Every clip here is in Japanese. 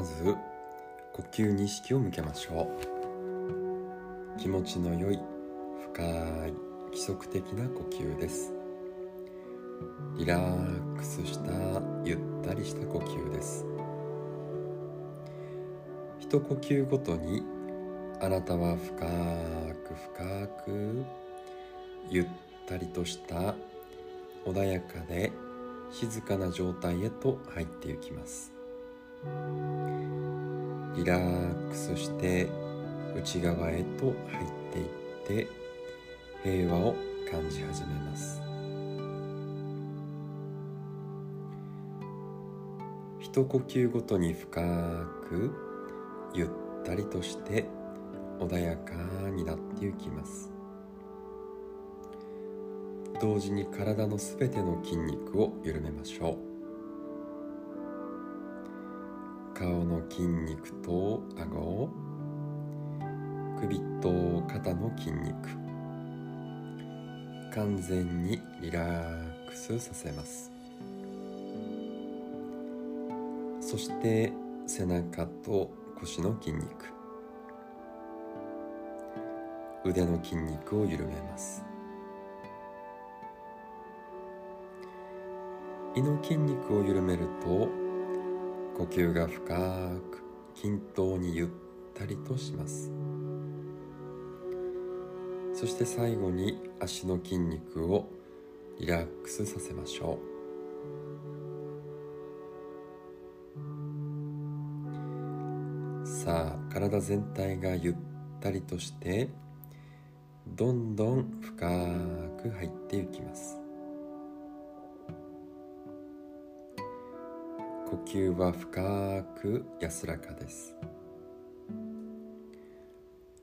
まず呼吸に意識を向けましょう。気持ちの良い深い規則的な呼吸です。リラックスしたゆったりした呼吸です。一呼吸ごとにあなたは深く深くゆったりとした穏やかで静かな状態へと入っていきます。リラックスして内側へと入っていって平和を感じ始めます。一呼吸ごとに深くゆったりとして穏やかになっていきます。同時に体のすべての筋肉を緩めましょう。顔の筋肉と顎首と肩の筋肉。完全にリラックスさせます。そして背中と腰の筋肉。腕の筋肉を緩めます。胃の筋肉を緩めると呼吸が深く均等にゆったりとします。そして最後に足の筋肉をリラックスさせましょう。さあ体全体がゆったりとしてどんどん深く入っていきます。吸は深く安らかです。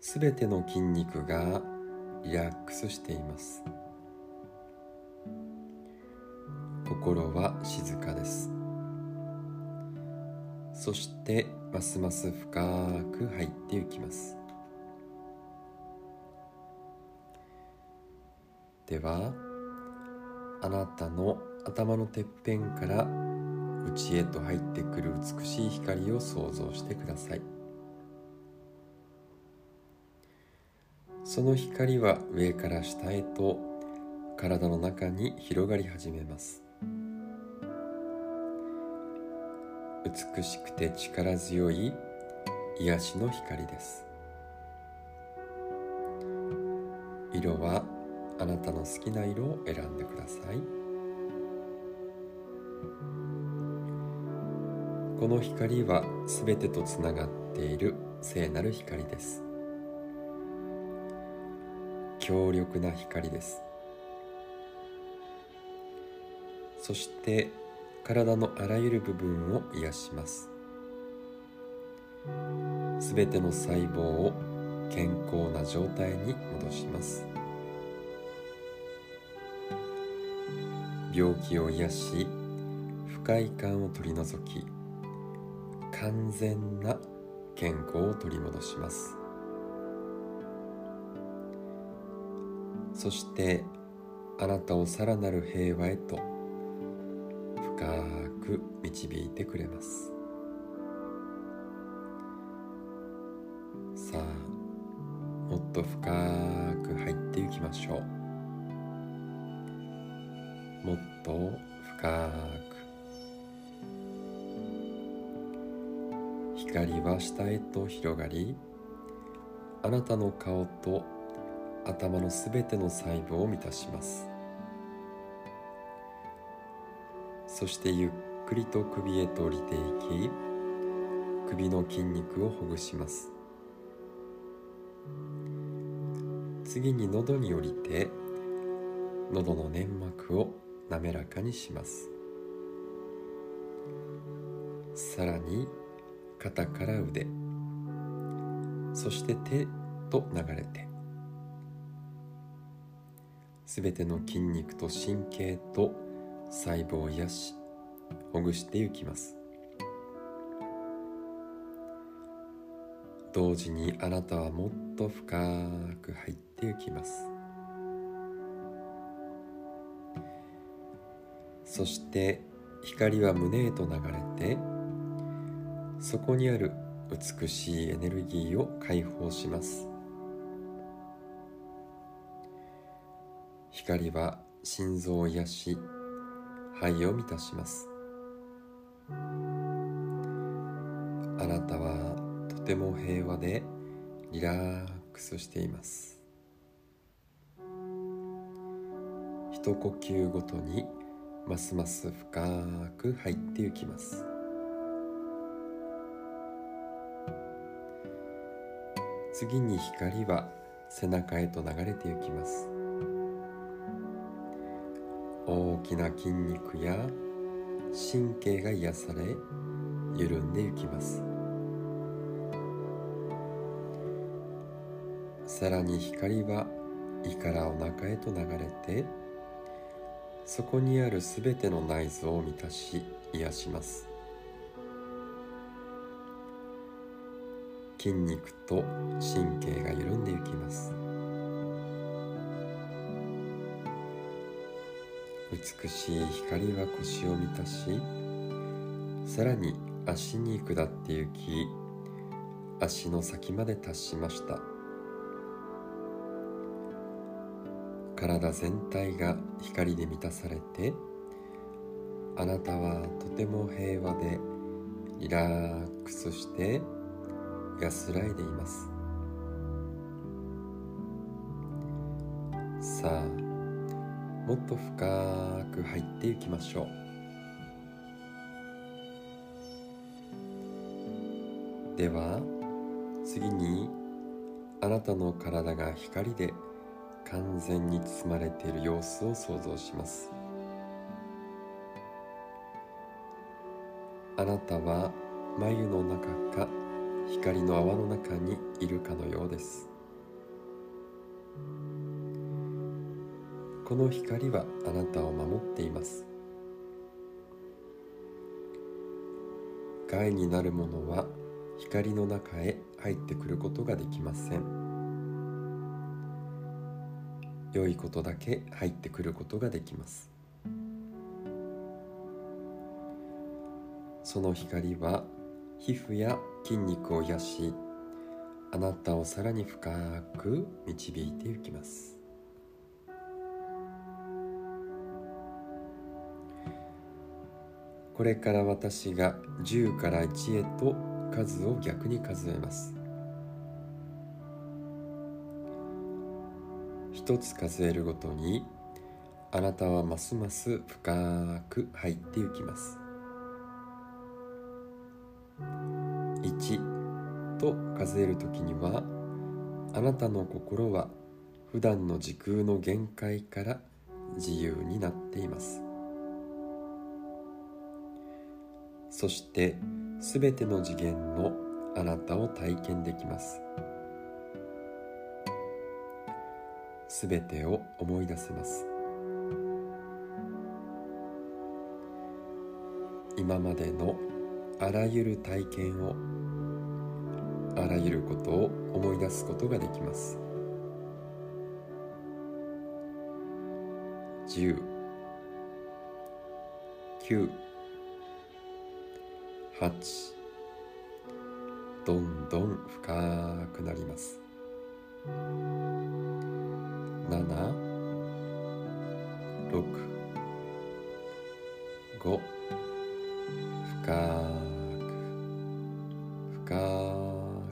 すべての筋肉がリラックスしています。心は静かです。そしてますます深く入っていきます。ではあなたの頭のてっぺんから内へと入ってくる美しい光を想像してください。その光は上から下へと体の中に広がり始めます。美しくて力強い癒しの光です。色はあなたの好きな色を選んでください。この光はすべてとつながっている聖なる光です。強力な光です。そして体のあらゆる部分を癒します。すべての細胞を健康な状態に戻します。病気を癒し不快感を取り除き完全な健康を取り戻します。そしてあなたをさらなる平和へと深く導いてくれます。さあもっと深く入っていきましょう。もっと深く光は下へと広がりあなたの顔と頭のすべての細胞を満たします。そしてゆっくりと首へと降りていき首の筋肉をほぐします。次に喉に降りて喉の粘膜を滑らかにします。さらに肩から腕。そして手と流れて。すべての筋肉と神経と細胞を癒しほぐしていきます。同時にあなたはもっと深く入っていきます。そして光は胸へと流れてそこにある美しいエネルギーを解放します。光は心臓を癒し肺を満たします。あなたはとても平和でリラックスしています。一呼吸ごとにますます深く入っていきます。次に光は背中へと流れていきます。大きな筋肉や神経が癒され緩んでいきます。さらに光は胃からお腹へと流れてそこにあるすべての内臓を満たし癒します。筋肉と神経が緩んでいきます。美しい光は腰を満たしさらに足に下って行き足の先まで達しました。体全体が光で満たされてあなたはとても平和でリラックスして安らいでいます。さあもっと深く入っていきましょう。では次にあなたの体が光で完全に包まれている様子を想像します。あなたは眉の中か光の泡の中にいるかのようです。この光はあなたを守っています。害になるものは光の中へ入ってくることができません。良いことだけ入ってくることができます。その光は皮膚や筋肉を癒しあなたをさらに深く導いていきます。これから私が10から1へと数を逆に数えます。一つ数えるごとにあなたはますます深く入っていきます。1と数える時にはあなたの心は普段の時空の限界から自由になっています。そしてすべての次元のあなたを体験できます。すべてを思い出せます。今までのあらゆる体験をあらゆることを思い出すことができます。10 9 8どんどん深くなります。7 6 5深くく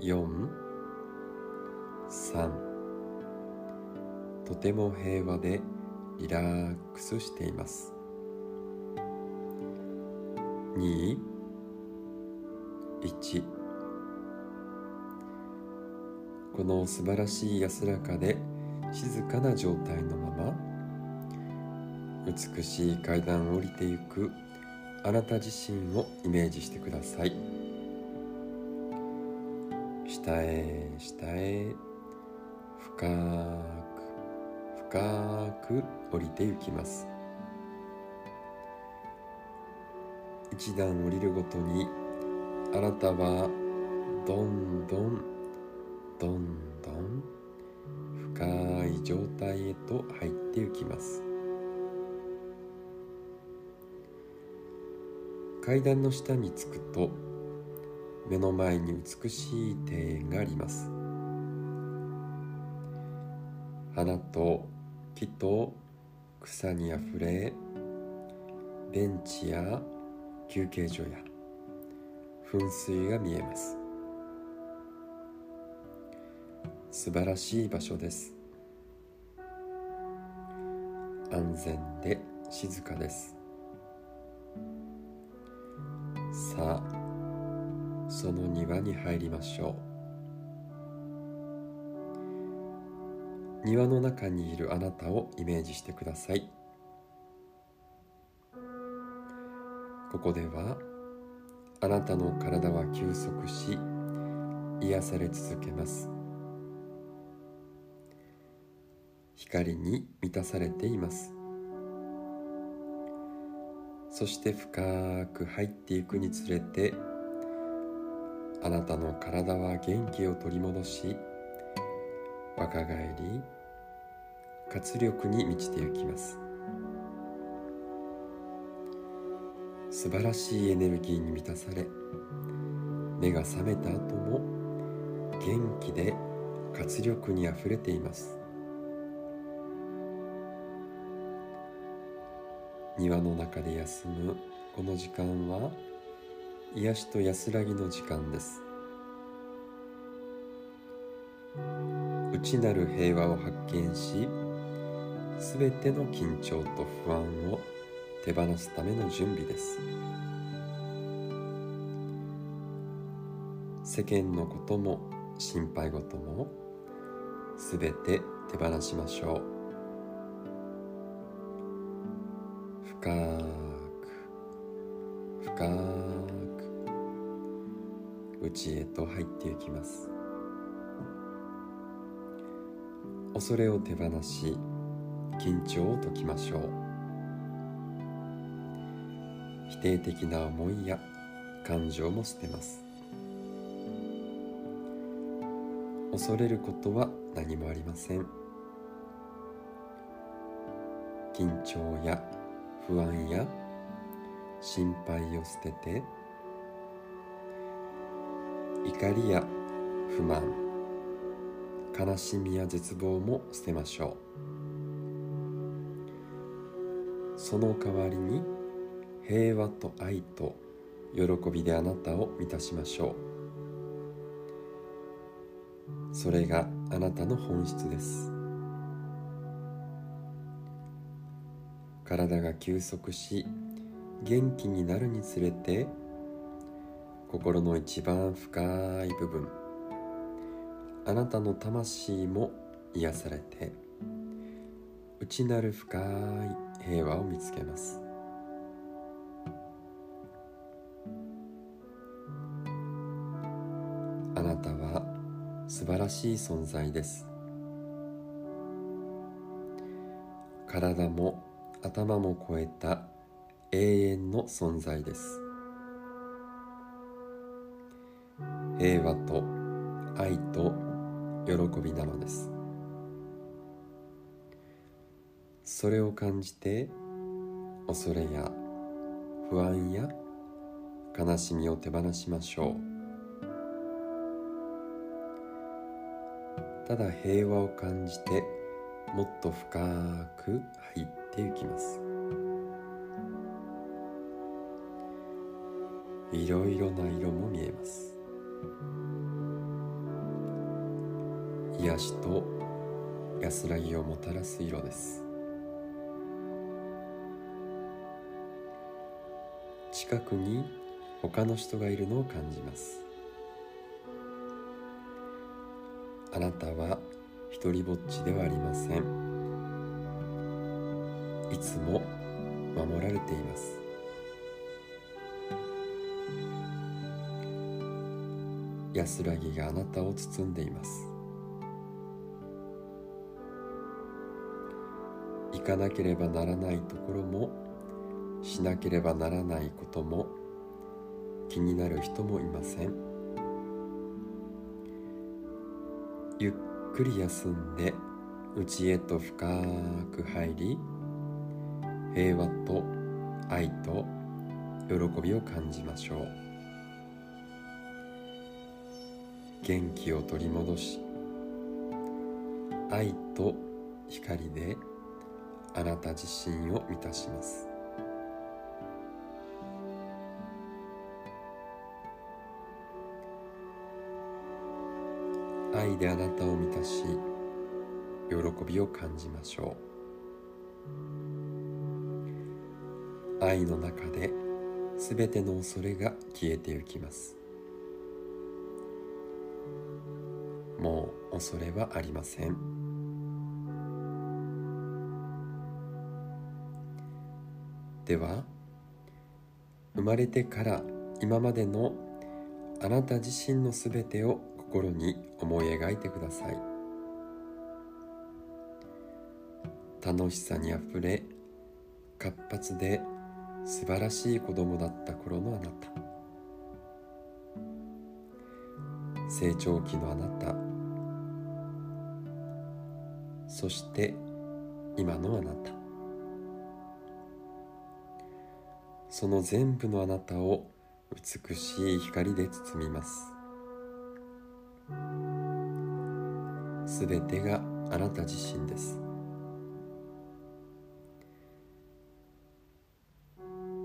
4 3とても平和でリラックスしています。2 1この素晴らしい安らかで静かな状態のまま美しい階段を降りていくあなた自身をイメージしてください。下へ下へ。深く深く降りていきます。一段降りるごとにあなたはどんどんどんどん深い状態へと入っていきます。階段の下に着くと目の前に美しい庭園があります。花と木と草にあふれベンチや休憩所や噴水が見えます。素晴らしい場所です。安全で静かです。さあその庭に入りましょう。庭の中にいるあなたをイメージしてください。ここではあなたの体は休息し癒され続けます。光に満たされています。そして深く入っていくにつれてあなたの体は元気を取り戻し若返り活力に満ちていきます。素晴らしいエネルギーに満たされ目が覚めた後も元気で活力にあふれています。庭の中で休む。この時間は癒しと安らぎの時間です。内なる平和を発見しすべての緊張と不安を手放すための準備です。世間のことも心配事もすべて手放しましょう。深く内へと入っていきます。恐れを手放し緊張を解きましょう。否定的な思いや感情も捨てます。恐れることは何もありません。緊張や不安や心配を捨てて怒りや不満悲しみや絶望も捨てましょう。その代わりに平和と愛と喜びであなたを満たしましょう。それがあなたの本質です。体が休息し元気になるにつれて心の一番深い部分あなたの魂も癒されて内なる深い平和を見つけます。あなたは素晴らしい存在です。体も頭も超えた永遠の存在です。平和と愛と喜びなのです。それを感じて恐れや不安や悲しみを手放しましょう。ただ平和を感じてもっと深く入っていきます。いろいろな色も見えます。癒しと安らぎをもたらす色です。近くに他の人がいるのを感じます。あなたは一りぼっちではありません。いつも守られています。安らぎがあなたを包んでいます。行かなければならないところもしなければならないことも気になる人もいません。ゆっくり休んで内へと深く入り平和と愛と喜びを感じましょう。元気を取り戻し愛と光であなた自身を満たします。愛であなたを満たし喜びを感じましょう。愛の中ですべての恐れが消えてゆきます。もう恐れはありません。では生まれてから今までのあなた自身のすべてを心に思い描いてください。楽しさにあふれ活発で素晴らしい子供だった頃のあなた。成長期のあなた。そして今のあなた。その全部のあなたを美しい光で包みます。すべてがあなた自身です。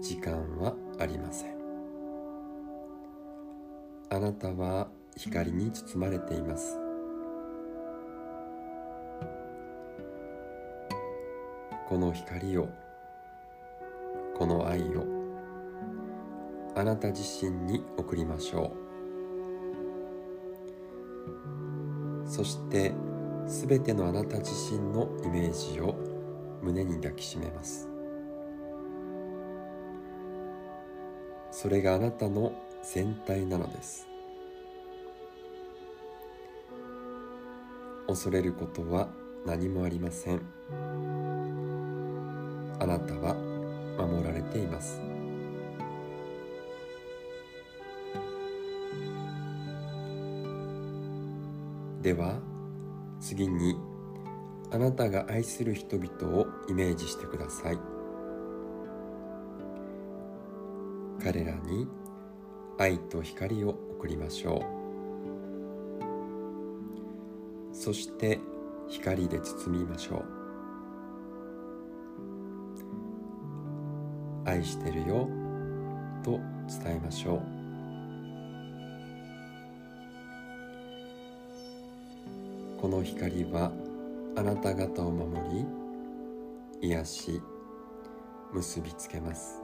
時間はありません。あなたは光に包まれています。この光をこの愛をあなた自身に送りましょう。そしてすべてのあなた自身のイメージを胸に抱きしめます。それがあなたの全体なのです。恐れることは何もありません。あなたは守られています。では次にあなたが愛する人々をイメージしてください。彼らに愛と光を送りましょう。そして光で包みましょう。愛してるよと伝えましょう。この光はあなた方を守り癒し結びつけます。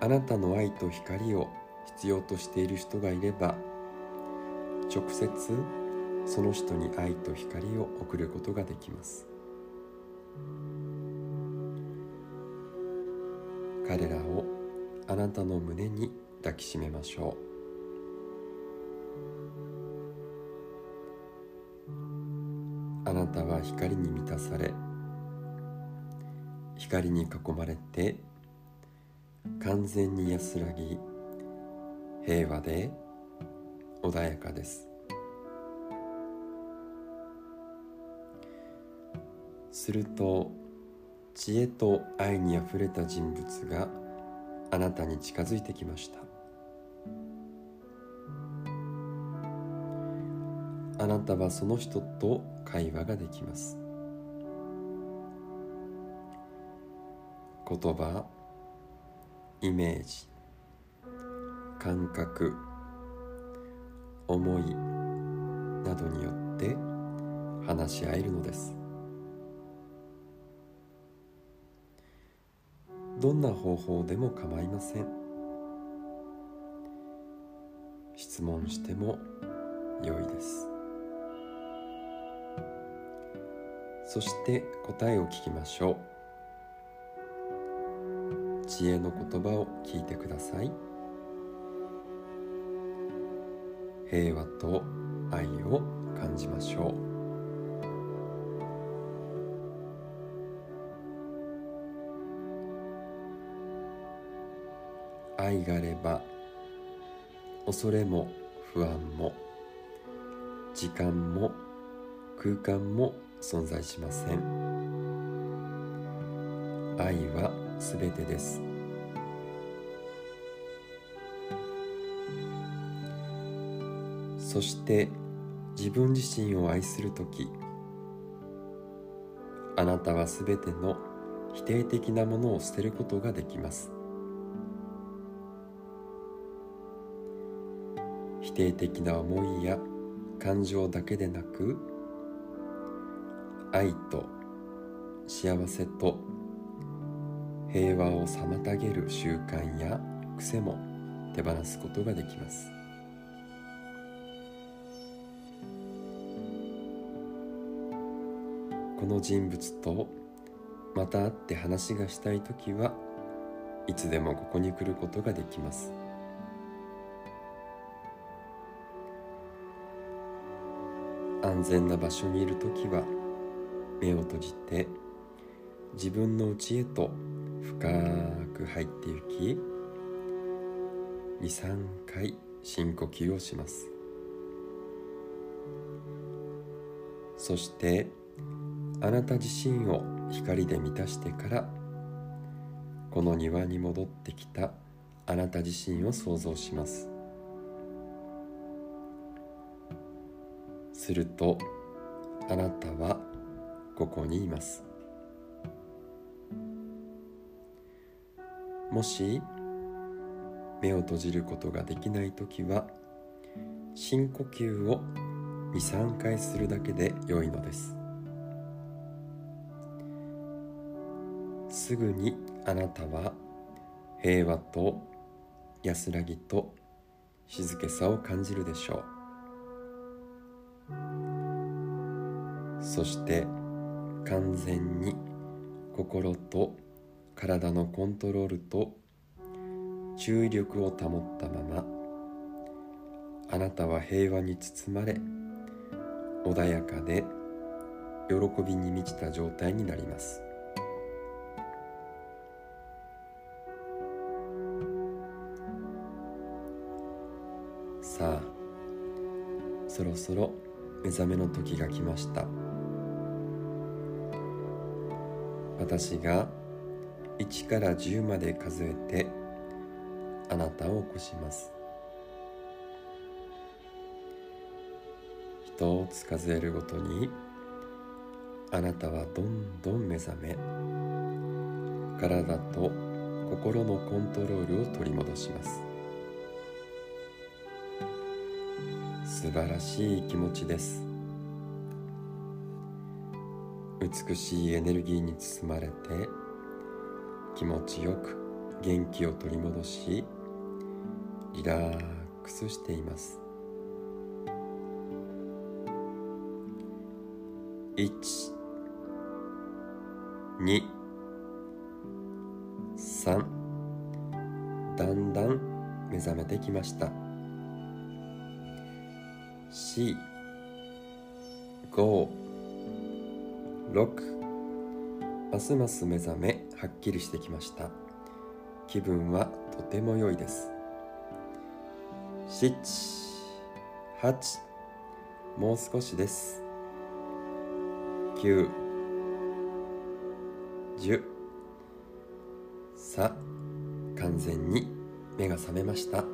あなたの愛と光を必要としている人がいれば直接その人に愛と光を送ることができます。彼らをあなたの胸に抱きしめましょう。あなたは光に満たされ光に囲まれて完全に安らぎ平和で穏やかです。すると知恵と愛にあふれた人物があなたに近づいてきました。あなたはその人と会話ができます。言葉イメージ感覚思いなどによって話し合えるのです。どんな方法でも構いません。質問しても良いです。そして答えを聞きましょう。知恵の言葉を聞いてください。平和と愛を感じましょう。愛があれば恐れも不安も時間も空間も存在しません。愛はすべてです。そして自分自身を愛する時あなたはすべての否定的なものを捨てることができます。定的な思いや感情だけでなく愛と幸せと平和を妨げる習慣や癖も手放すことができます。この人物とまた会って話がしたい時はいつでもここに来ることができます。安全な場所にいる時は目を閉じて自分の内へと深く入っていき23回深呼吸をします。そしてあなた自身を光で満たしてからこの庭に戻ってきたあなた自身を想像します。するとあなたはここにいます。もし目を閉じることができない時は深呼吸を23回するだけで良いのです。すぐにあなたは平和と安らぎと静けさを感じるでしょう。そして完全に心と体のコントロールと注意力を保ったままあなたは平和に包まれ穏やかで喜びに満ちた状態になります。さあそろそろ目覚めの時が来ました。私が1から10まで数えてあなたを起こします。一つ数えるごとにあなたはどんどん目覚め体と心のコントロールを取り戻します。素晴らしい気持ちです。美しいエネルギーに包まれて気持ちよく元気を取り戻しリラックスしています。1 2 3だんだん目覚めてきました。4 5 6ますます目覚めはっきりしてきました。気分はとても良いです。78もう少しです。9 10さ。あ完全に目が覚めました。